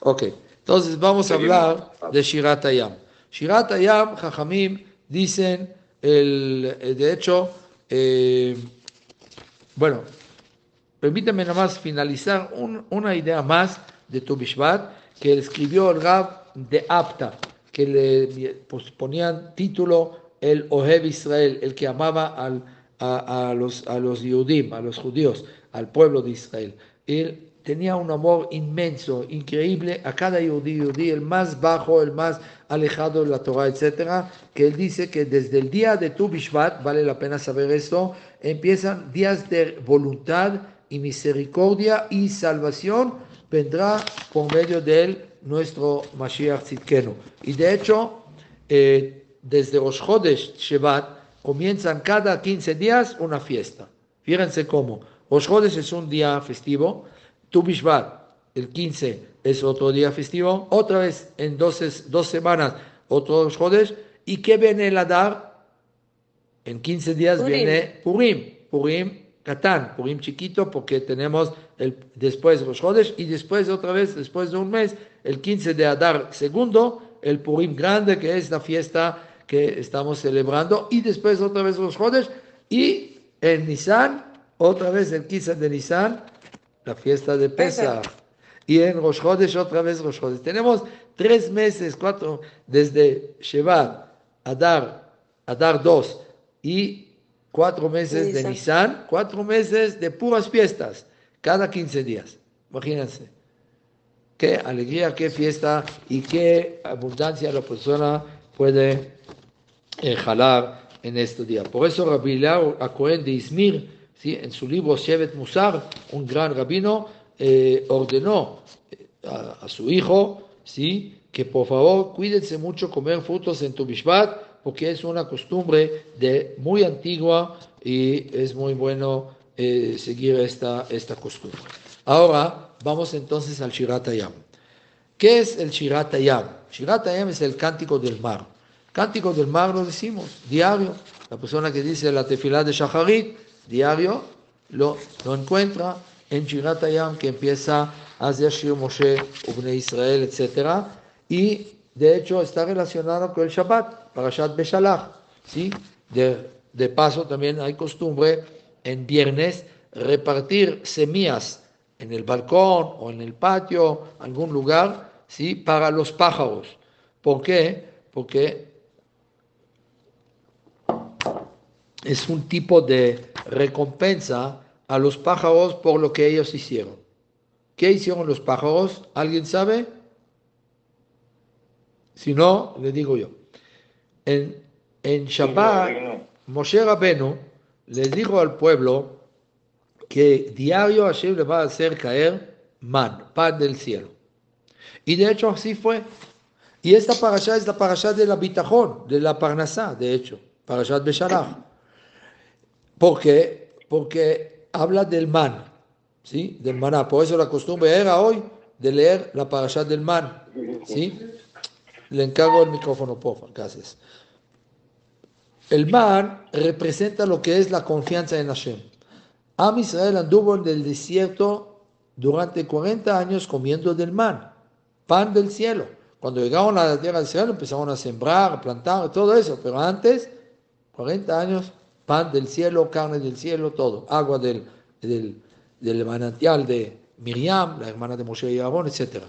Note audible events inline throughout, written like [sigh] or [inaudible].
Ok, entonces vamos a hablar de Shirat Ayam. Shirat Ayam, Jajamim, dicen, el, eh, de hecho, eh, bueno, permíteme nada más finalizar una idea más de Tu que escribió el Rab de Apta, que le ponían título el Ohev Israel, el que amaba al, a, los, a los Yudim, a los judíos, al pueblo de Israel. Él tenía un amor inmenso, increíble a cada judío, el más bajo, el más alejado de la Torah, etcétera, que él dice que desde el día de Tu Bishvat, vale la pena saber esto, empiezan días de voluntad y misericordia y salvación, vendrá por medio de él nuestro Mashiach Tzidkenu. Y de hecho, eh, desde los Chodesh Shevat, comienzan cada 15 días una fiesta. Fíjense cómo. Los Chodesh es un día festivo, Tu Bishvat, el 15 es otro día festivo, otra vez en dos, dos semanas otro Chodesh, ¿y qué viene el Adar? En 15 días viene Purim, Purim Catán, Purim chiquito, porque tenemos el, después los Chodesh y después otra vez, después de un mes, el 15 de Adar segundo, el Purim grande, que es la fiesta que estamos celebrando, y después otra vez los Chodesh, y en Nisan, otra vez el 15 de Nisan, la fiesta de Pesach. Y en Rosh Chodesh, otra vez Rosh Chodesh. Tenemos tres meses, cuatro, desde Shevat, Adar, Adar 2 y cuatro meses de Nisan, cuatro meses de puras fiestas, cada 15 días. Imagínense. Qué alegría, qué fiesta y qué abundancia la persona puede eh, jalar en este día. Por eso Rabbi Acohen de Izmir, ¿sí? en su libro Shevet Musar, un gran rabino, eh, ordenó eh, a, su hijo ¿sí? que por favor cuídense mucho comer frutos en tu Bishvat, porque es una costumbre de muy antigua y es muy bueno eh, seguir esta, esta costumbre. Ahora vamos entonces al Shirat Hayam. ¿Qué es el Shirat Hayam? Shirat Hayam es el cántico del mar. Cántico del mar lo decimos, diario. La persona que dice la tefilá de Shacharit, diario, lo, encuentra en Shirat Hayam, que empieza hacia Shir Moshe, Ubne Israel, etc. Y de hecho está relacionado con el Shabbat, Parashat Beshalach. ¿sí? De, de paso también hay costumbre en viernes repartir semillas en el balcón o en el patio, algún lugar, ¿sí? para los pájaros. ¿Por qué? Porque es un tipo de recompensa a los pájaros por lo que ellos hicieron. ¿Qué hicieron los pájaros? ¿Alguien sabe? Si no, le digo yo. En, en Shabbat, Moshe Rabenu le dijo al pueblo que diario Hashem le va a hacer caer man, pan del cielo. Y de hecho así fue. Y esta parasha es la parasha de la bitajón, de la parnasá, de hecho, parashat Beshalach. ¿Por qué? Porque habla del man, ¿sí? Del maná. Por eso la costumbre era hoy de leer la parasha del man, ¿sí? Le encargo el micrófono, por favor, gracias. El man representa lo que es la confianza en Hashem. Am Israel anduvo en el desierto durante 40 años comiendo del man, pan del cielo. Cuando llegaron a la tierra del cielo empezaron a sembrar, a plantar, todo eso. Pero antes, 40 años, pan del cielo, carne del cielo, todo. Agua del, del, manantial de Miriam, la hermana de Moshe y Aarón, etc.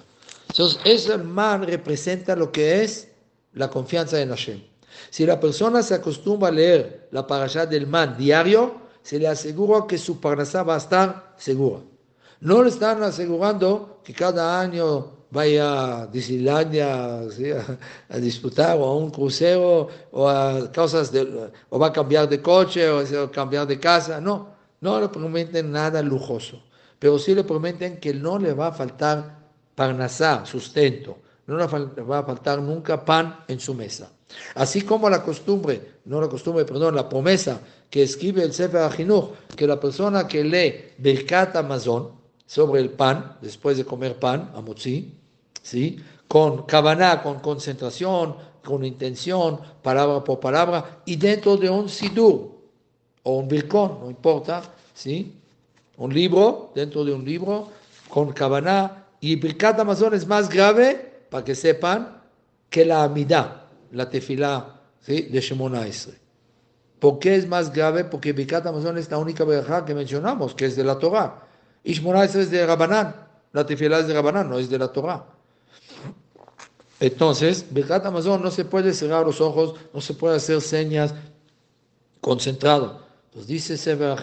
Entonces, ese man representa lo que es la confianza en Hashem. Si la persona se acostumbra a leer la parasha del man diario, se le asegura que su parasha va a estar segura. No le están asegurando que cada año vaya a Disneylandia a, disfrutar o a un crucero o a cosas de, o va a cambiar de coche o a cambiar de casa. No, no le prometen nada lujoso, pero sí le prometen que no le va a faltar parnasá, sustento, no le va a faltar nunca pan en su mesa. Así como la costumbre, no la costumbre, perdón, la promesa que escribe el Sefer Ajinuch, que la persona que lee Birkat Amazon sobre el pan, después de comer pan, amotzi, ¿sí? con kavaná, con concentración, con intención, palabra por palabra, y dentro de un sidur, o un birkón, no importa, ¿sí? un libro, dentro de un libro, con kavaná, Y Birkat Amazon es más grave, para que sepan, que la Amidá, la tefilá ¿sí? de Shemona Esre. ¿Por qué es más grave? Porque Birkat Amazon es la única verja que mencionamos, que es de la Torah. Y Shemona Esre es de Rabanán. La tefilá es de Rabanán, no es de la Torah. Entonces, Birkat Amazon no se puede cerrar los ojos, no se puede hacer señas concentrado. Pues dice Sefer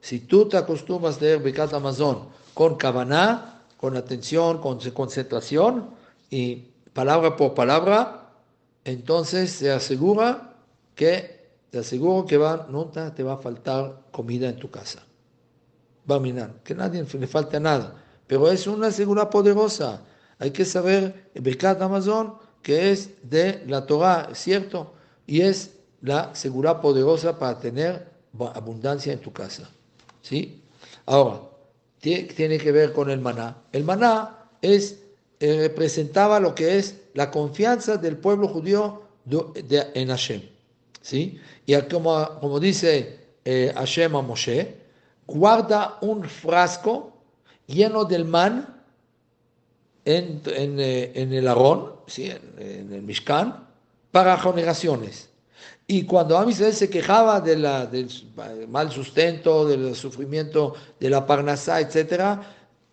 si tú te acostumbras a leer Birkat Amazon con Kavaná, con atención, con concentración y palabra por palabra, entonces se asegura que te aseguro que va, nunca te va a faltar comida en tu casa. Va a minar, que nadie le falte nada. Pero es una seguridad poderosa hay que saber, el Birkat Amazon, que es de la Torah, cierto, y es la seguridad poderosa para tener abundancia en tu casa. ¿Sí? Ahora, tiene que ver con el maná. El maná es, eh, representaba lo que es la confianza del pueblo judío en Hashem. ¿Sí? Y como, como dice eh, Hashem a Moshe, guarda un frasco lleno del man en, eh, en, el Arón, ¿sí? en, el Mishkan, para generaciones. Y cuando Amisrael se quejaba de la, del mal sustento, del sufrimiento de la Parnasá, etc.,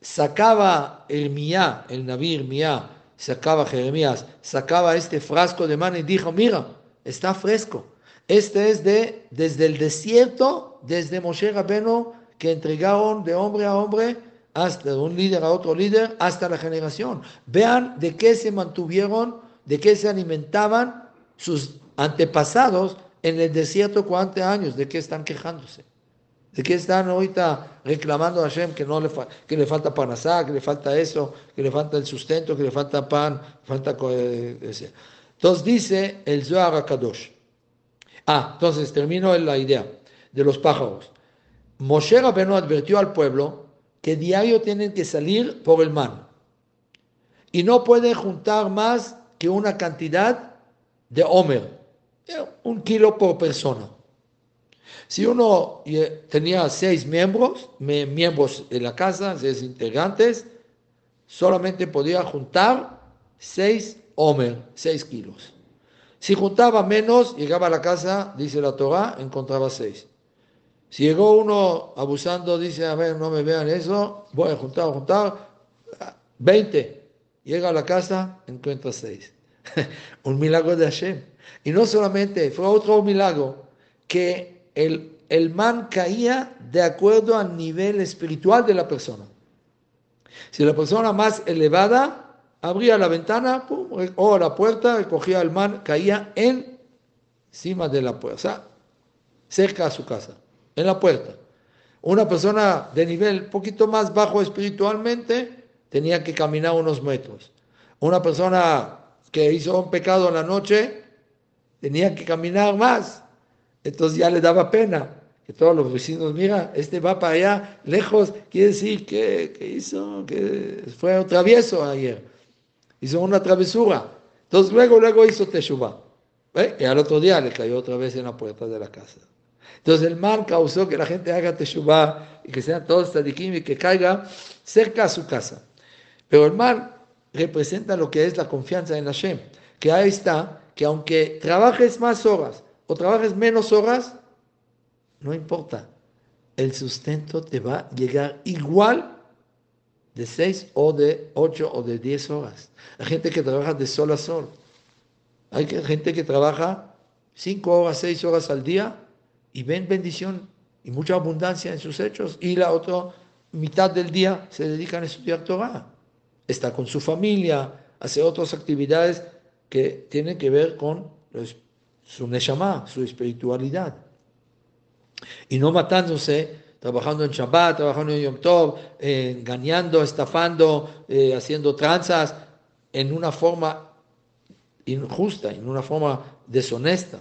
sacaba el Mía, el Navir Mía, sacaba Jeremías, sacaba este frasco de mano y dijo, mira, está fresco. Este es de, desde el desierto, desde Moshe Rabeno, que entregaron de hombre a hombre hasta un líder a otro líder, hasta la generación. Vean de qué se mantuvieron, de qué se alimentaban sus antepasados en el desierto 40 años, de qué están quejándose. ¿De qué están ahorita reclamando a Hashem que, no le, que le falta panasá, que le falta eso, que le falta el sustento, que le falta pan, falta... Entonces dice el Zohar Kadosh. Ah, entonces termino la idea de los pájaros. Moshe Rabbeinu advirtió al pueblo que diario tienen que salir por el mar y no pueden juntar más que una cantidad de homer, un kilo por persona. Si uno tenía seis miembros, miembros de la casa, seis integrantes, solamente podía juntar seis homer, seis kilos. Si juntaba menos, llegaba a la casa, dice la Torah, encontraba seis. Si llegó uno abusando, dice, a ver, no me vean eso, voy a juntar, juntar, 20. Llega a la casa, encuentra 6. [laughs] un milagro de Hashem. Y no solamente, fue otro milagro, que el, el man caía de acuerdo al nivel espiritual de la persona. Si la persona más elevada abría la ventana o la puerta, recogía el man, caía encima de la puerta, cerca a su casa en la puerta. Una persona de nivel poquito más bajo espiritualmente tenía que caminar unos metros. Una persona que hizo un pecado en la noche tenía que caminar más. Entonces ya le daba pena que todos los vecinos, mira, este va para allá, lejos, quiere decir que, hizo, que fue un travieso ayer. Hizo una travesura. Entonces luego, luego hizo teshuva. ¿Eh? Y al otro día le cayó otra vez en la puerta de la casa. Entonces el mal causó que la gente haga teshuvah y que sean todos tzadikim y que caiga cerca a su casa. Pero el mal representa lo que es la confianza en Hashem, que ahí está, que aunque trabajes más horas o trabajes menos horas, no importa, el sustento te va a llegar igual de seis o de ocho o de diez horas. Hay gente que trabaja de sol a sol. Hay gente que trabaja cinco horas, seis horas al día y ven bendición y mucha abundancia en sus hechos. Y la otra mitad del día se dedican a estudiar Torah. Está con su familia, hace otras actividades que tienen que ver con su neshama, su espiritualidad. Y no matándose, trabajando en Shabbat, trabajando en Yom Tov, engañando, estafando, eh, haciendo tranzas en una forma injusta, en una forma deshonesta.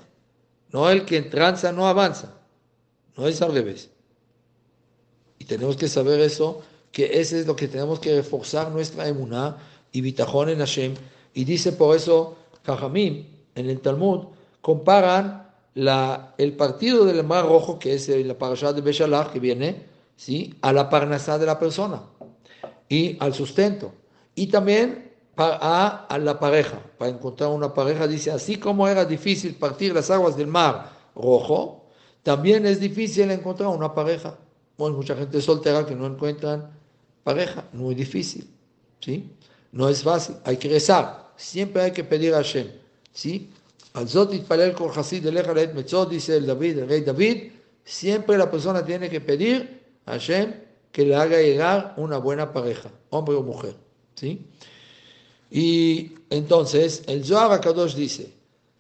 No el que tranza no avanza. No es al revés. Y tenemos que saber eso, que ese es lo que tenemos que reforzar nuestra emuná y bitajón en Hashem. Y dice por eso, Kajamim, en el Talmud, comparan la, el partido del Mar Rojo, que es la parasha de Beshalach, que viene, ¿sí? a la parnasá de la persona y al sustento. Y también a, a, la pareja, para encontrar una pareja, dice, así como era difícil partir las aguas del mar rojo, también es difícil encontrar una pareja. Bueno, mucha gente soltera que no encuentran pareja, muy difícil, ¿sí? No es fácil, hay que rezar, siempre hay que pedir a Hashem, ¿sí? Al Zotit Palel Kol Hasid Metzot, dice el David, el rey David, siempre la persona tiene que pedir a Hashem que le haga llegar una buena pareja, hombre o mujer, ¿sí? Y entonces el Zohar HaKadosh dice,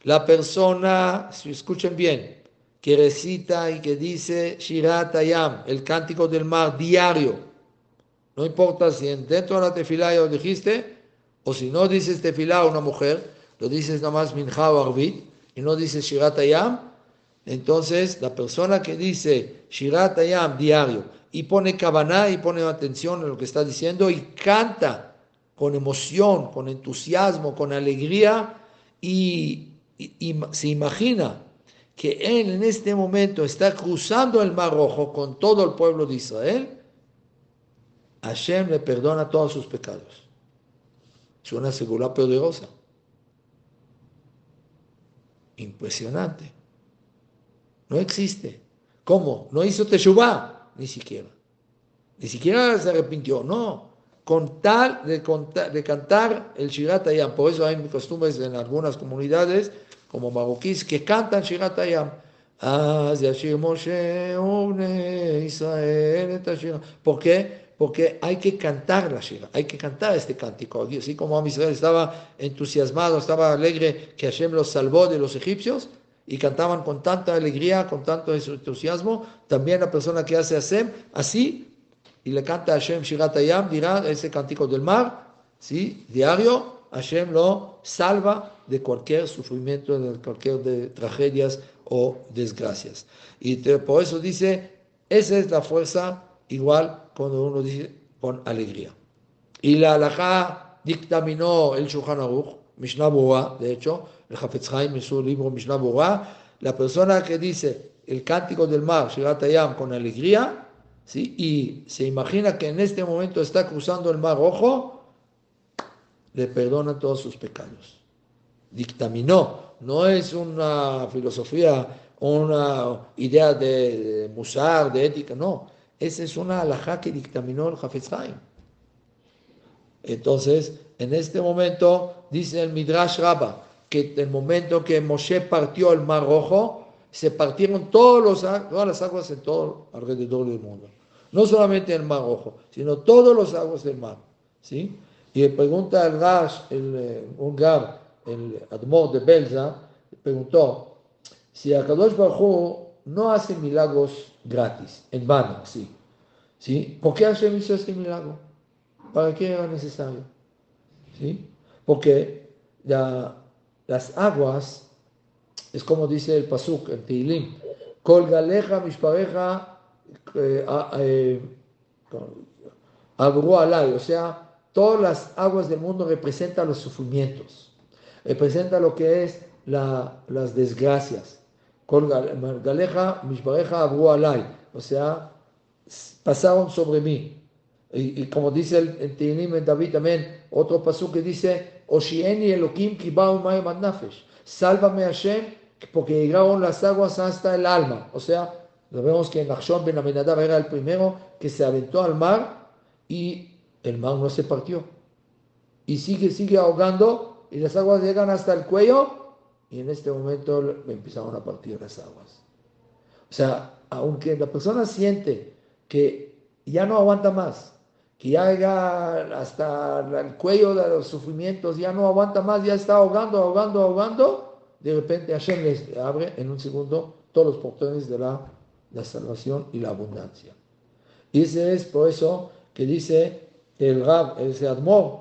la persona, si escuchen bien, que recita y que dice Shirat Ayam, el cántico del mar diario, no importa si dentro de la tefilá ya lo dijiste, o si no dices tefilá a una mujer, lo dices nada más minja o arbit, y no dices Shirat Ayam, entonces la persona que dice Shirat Ayam diario y pone kabaná y pone atención en lo que está diciendo y canta con emoción, con entusiasmo, con alegría y se imagina que él en este momento está cruzando el Mar Rojo con todo el pueblo de Israel, Hashem le perdona todos sus pecados. Es una poderosa. Impresionante. No existe. ¿Cómo? No hizo Teshuvah, ni siquiera. Ni siquiera se arrepintió, no. Con tal de, de cantar el Shirat Ayam. Por eso hay costumbres en algunas comunidades como marroquíes que cantan Shirat Ayam. ¿Por qué? Porque hay que cantar la Shira, hay que cantar este cántico. Así como Israel estaba entusiasmado, estaba alegre que Hashem los salvó de los egipcios y cantaban con tanta alegría, con tanto entusiasmo, también la persona que hace Hashem así y le canta a Hashem Shirat Ayam dirá ese cántico del mar, ¿sí? diario, Hashem lo salva de cualquier sufrimiento, de cualquier de tragedias o desgracias. Y por eso dice, esa es la fuerza igual cuando uno dice con alegría. Y la halajá dictaminó el Shulchan Aruch, Mishnah Bura, de hecho, el Hafetz Haim en su libro Mishnah Bura, la persona que dice el cántico del mar, Shirat Ayam, con alegría, ¿sí? y se imagina que en este momento está cruzando el mar rojo, le perdona todos sus pecados dictaminó, no es una filosofía, una idea de, musar, de ética, no, esa es una alajá que dictaminó el Hafez Entonces, en este momento, dice el Midrash Rabba, que en el momento que Moshe partió el Mar Rojo, se partieron todos los, todas las aguas en todo alrededor del mundo. No solamente el Mar Rojo, sino todas las aguas del mar. ¿sí? Y le pregunta al Rash, el, eh, un Gab, el Admor de Belza, preguntó si Akadosh Baruj no hace milagros gratis, en vano, sí. ¿Sí? ¿Por qué Hashem hizo este milagro? ¿Para qué era necesario? ¿Sí? Porque las aguas, es como dice el Pasuk en Teilim, Colgaleja, mishpareja, eh, eh, alay, o sea, todas las aguas del mundo representan los sufrimientos representa lo que es las desgracias. Con Galeja, Mishbareja, Abu Alay, o sea, pasaron sobre mí. Y, como dice el, el en David también, otro paso que dice, Oshieni Elohim Kibau Nafesh, sálvame Hashem, porque llegaron las aguas hasta el alma. O sea, vemos que Nachshon Ben Amenadab era el primero que se aventó al mar y el mar no se partió. Y sigue, sigue ahogando y las aguas llegan hasta el cuello y en este momento empezaron a partir las aguas. O sea, aunque la persona siente que ya no aguanta más, que ya llega hasta el cuello de los sufrimientos, ya no aguanta más, ya está ahogando, ahogando, ahogando, de repente Hashem les abre en un segundo todos los portones de la, la salvación y la abundancia. Y ese es por eso que dice el Rab, ese Admor,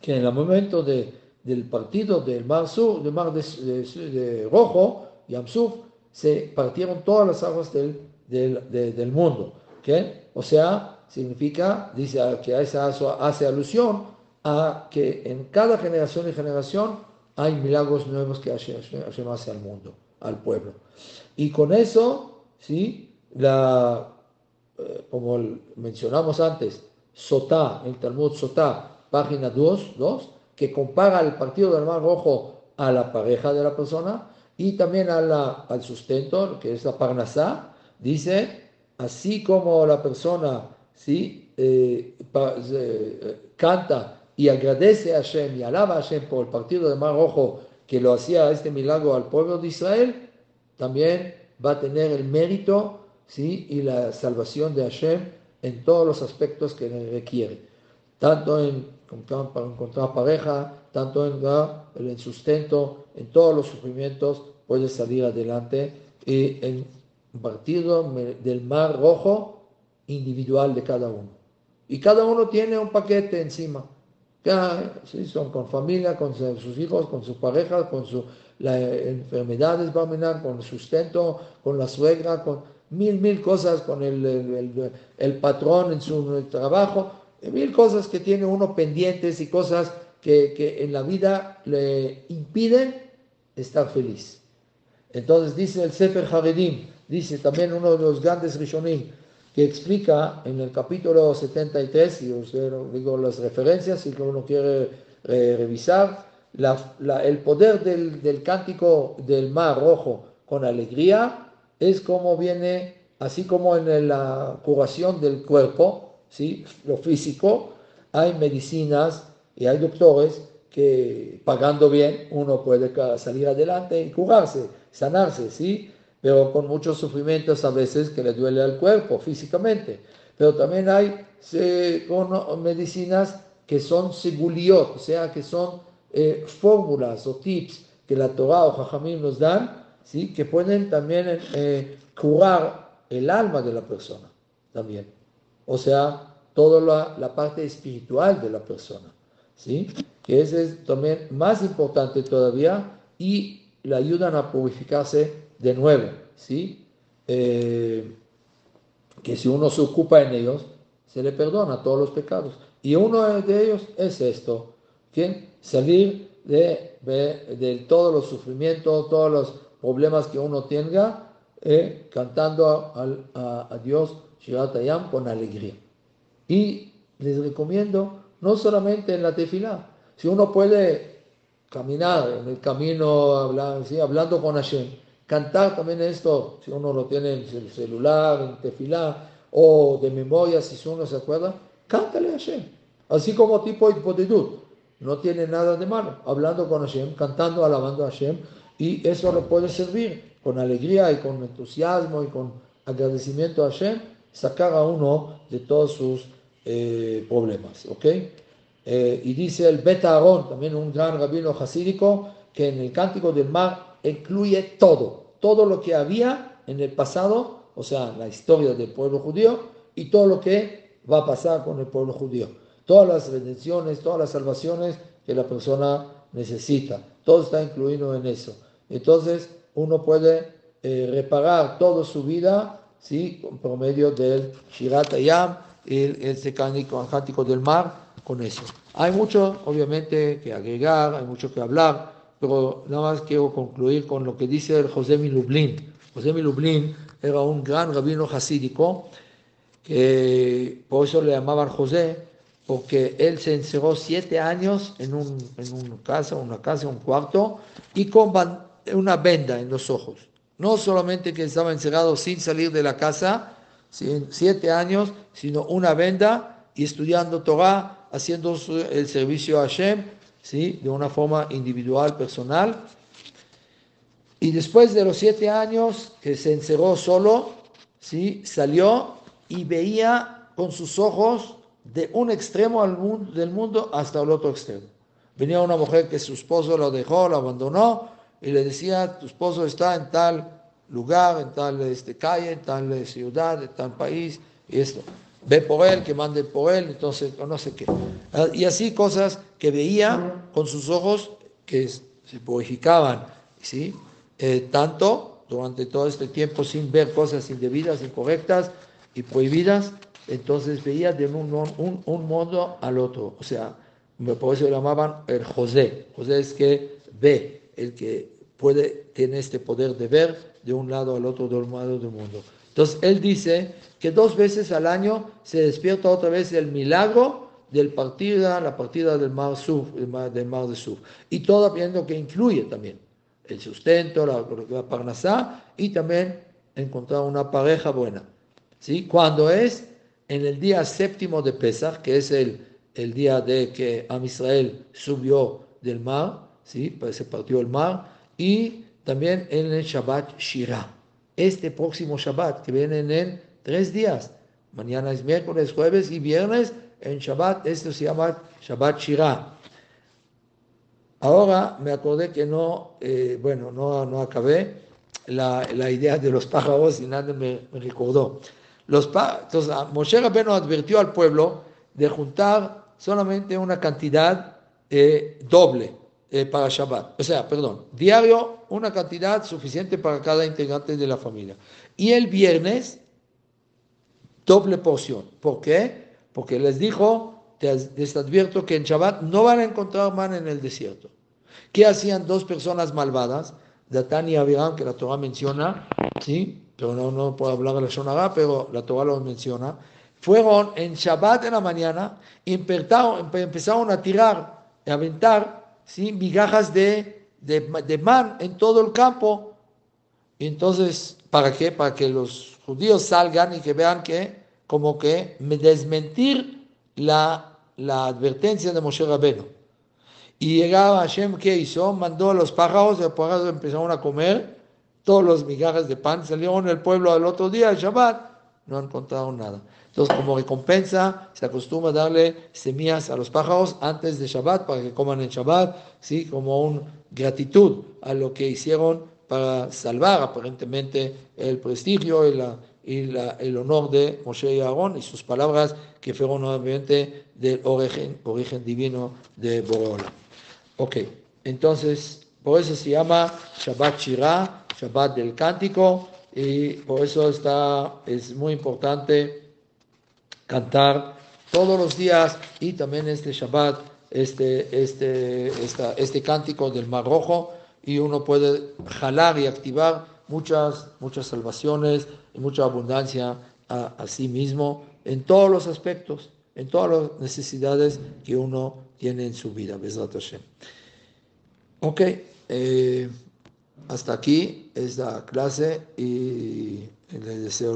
que en el momento de del partido del Mar Sur, del Mar de, de, Rojo, Yamsuf, se partieron todas las aguas del, del, mundo. O sea, significa, dice que hace alusión a que en cada generación y generación hay milagros nuevos que Hashem, hace al mundo, al pueblo. Y con eso, ¿sí? La, eh, como mencionamos antes, Sotá, el Talmud Sotá, página 2, 2, que compara el partido del Mar Rojo a la pareja de la persona y también a la, al sustento, que es la parnasá, dice, así como la persona ¿sí? Eh, canta y agradece a Hashem y alaba a Hashem por el partido del Mar Rojo que lo hacía este milagro al pueblo de Israel, también va a tener el mérito ¿sí? y la salvación de Hashem en todos los aspectos que requiere, tanto en para encontrar pareja, tanto en el sustento, en todos los sufrimientos, puede salir adelante y en partido del mar rojo individual de cada uno. Y cada uno tiene un paquete encima. ¿sí? Son con familia, con sus hijos, con su pareja, con sus enfermedades, va a con el sustento, con la suegra, con mil, mil cosas, con el, el, el patrón en su trabajo mil cosas que tiene uno pendientes y cosas que, que en la vida le impiden estar feliz. Entonces dice el Sefer Haredim, dice también uno de los grandes Rishonim, que explica en el capítulo 73, y os digo las referencias si uno quiere eh, revisar, la, la, el poder del, del, cántico del mar rojo con alegría es como viene, así como en la curación del cuerpo, ¿sí? lo físico, hay medicinas y hay doctores que pagando bien uno puede salir adelante y curarse, sanarse, ¿sí? Pero con muchos sufrimientos a veces que le duele al cuerpo físicamente. Pero también hay medicinas que son seguliot, o sea, que son eh, fórmulas o tips que la Torah o Jajamim nos dan, ¿sí? Que pueden también eh, curar el alma de la persona, también o sea, toda la, parte espiritual de la persona, ¿sí? Que ese es también más importante todavía y le ayudan a purificarse de nuevo, ¿sí? Eh, que si uno se ocupa en ellos, se le perdona todos los pecados. Y uno de ellos es esto, que salir de, de, todos los sufrimientos, todos los problemas que uno tenga, eh, cantando a, a Dios Shiratayam con alegría. Y les recomiendo, no solamente en la tefilá, si uno puede caminar en el camino hablando con Hashem, cantar también esto, si uno lo tiene en el celular, en tefilá, o de memoria, si uno se acuerda, cántale a Hashem. Así como tipo hipotedut, no tiene nada de malo, hablando con Hashem, cantando, alabando a Hashem, y eso lo puede servir con alegría y con entusiasmo y con agradecimiento a Hashem sacar a uno de todos sus eh, problemas. ¿ok? Eh, y dice el Beta también un gran rabino jasídico, que en el Cántico del Mar incluye todo, todo lo que había en el pasado, o sea, la historia del pueblo judío y todo lo que va a pasar con el pueblo judío. Todas las redenciones, todas las salvaciones que la persona necesita. Todo está incluido en eso. Entonces, uno puede eh, reparar toda su vida ¿sí? por medio del Shirat Ayam, el, el cántico, del mar, con eso. Hay mucho, obviamente, que agregar, hay mucho que hablar, pero nada más quiero concluir con lo que dice el José Milublin. José Milublin era un gran rabino hasídico, que por eso le llamaban José, porque él se encerró siete años en, un, en una casa, una casa, un cuarto, y con una venda en los ojos. No solamente que estaba encerrado sin salir de la casa, siete años, sino una venda y estudiando Torah, haciendo el servicio a Hashem, ¿sí? de una forma individual, personal. Y después de los siete años que se encerró solo, ¿sí? salió y veía con sus ojos de un extremo del mundo hasta el otro extremo. Venía una mujer que su esposo lo dejó, lo abandonó, y le decía, tu esposo está en tal lugar, en tal este, calle, en tal ciudad, en tal país, y esto. Ve por él, que mande por él, entonces, no sé qué. Ah, y así cosas que veía con sus ojos que se purificaban, ¿sí? Eh, tanto durante todo este tiempo sin ver cosas indebidas, incorrectas y prohibidas, entonces veía de un, un, un mundo al otro. O sea, por eso lo llamaban el José. José es que ve, el que puede, tiene este poder de ver de un lado al otro del lado del mundo. Entonces él dice que dos veces al año se despierta otra vez el milagro del partida, la partida del mar, Suf, del mar de Suf. Y todo viendo que incluye también el sustento, la, la parnasá y también encontrar una pareja buena. ¿Sí? Cuando es en el día séptimo de Pesach, que es el, el día de que Am Israel subió del mar, ¿sí? Pues se partió el mar, y también en el Shabbat Shirah. Este próximo Shabbat, que viene en tres días, mañana es miércoles, jueves y viernes, en Shabbat, esto se llama Shabbat Shirah. Ahora me acordé que no, eh, bueno, no, no acabé la, la, idea de los pájaros y nadie me, me recordó. Los Entonces, Moshe Rabbeinu advirtió al pueblo de juntar solamente una cantidad eh, doble eh, para Shabbat. O sea, perdón, diario una cantidad suficiente para cada integrante de la familia. Y el viernes, doble porción. ¿Por qué? Porque les dijo, les advierto que en Shabbat no van a encontrar man en el desierto. ¿Qué hacían dos personas malvadas? Datán y Abiram, que la Torah menciona, ¿sí? Pero no, no puedo hablar de la Shonara, pero la Torah lo menciona. Fueron en Shabbat en la mañana y empezaron, a tirar, a aventar ¿sí? migajas de, de, de man en todo el campo. Y entonces, ¿para qué? Para que los judíos salgan y que vean que, como que, desmentir la, la advertencia de Moshe Rabbeinu. Y llegaba Hashem, ¿qué hizo? Mandó a los pájaros, los pájaros empezaron a comer todos los migajas de pan, salieron del pueblo al otro día, el Shabbat, no encontraron nada. Entonces, como recompensa, se acostumbra darle semillas a los pájaros antes de Shabbat para que coman en Shabbat, ¿sí? como una gratitud a lo que hicieron para salvar aparentemente el prestigio y, la, y la, el honor de Moshe y Aarón y sus palabras que fueron obviamente del origen, origen divino de Boreola. Ok, entonces, por eso se llama Shabbat Shirah, Shabbat del Cántico, y por eso está, es muy importante cantar todos los días y también este Shabbat, este, este, esta, este cántico del Mar Rojo, y uno puede jalar y activar muchas, muchas salvaciones y mucha abundancia a, sí mismo en todos los aspectos, en todas las necesidades que uno tiene en su vida. Ok, eh, hasta aquí esta clase y les deseo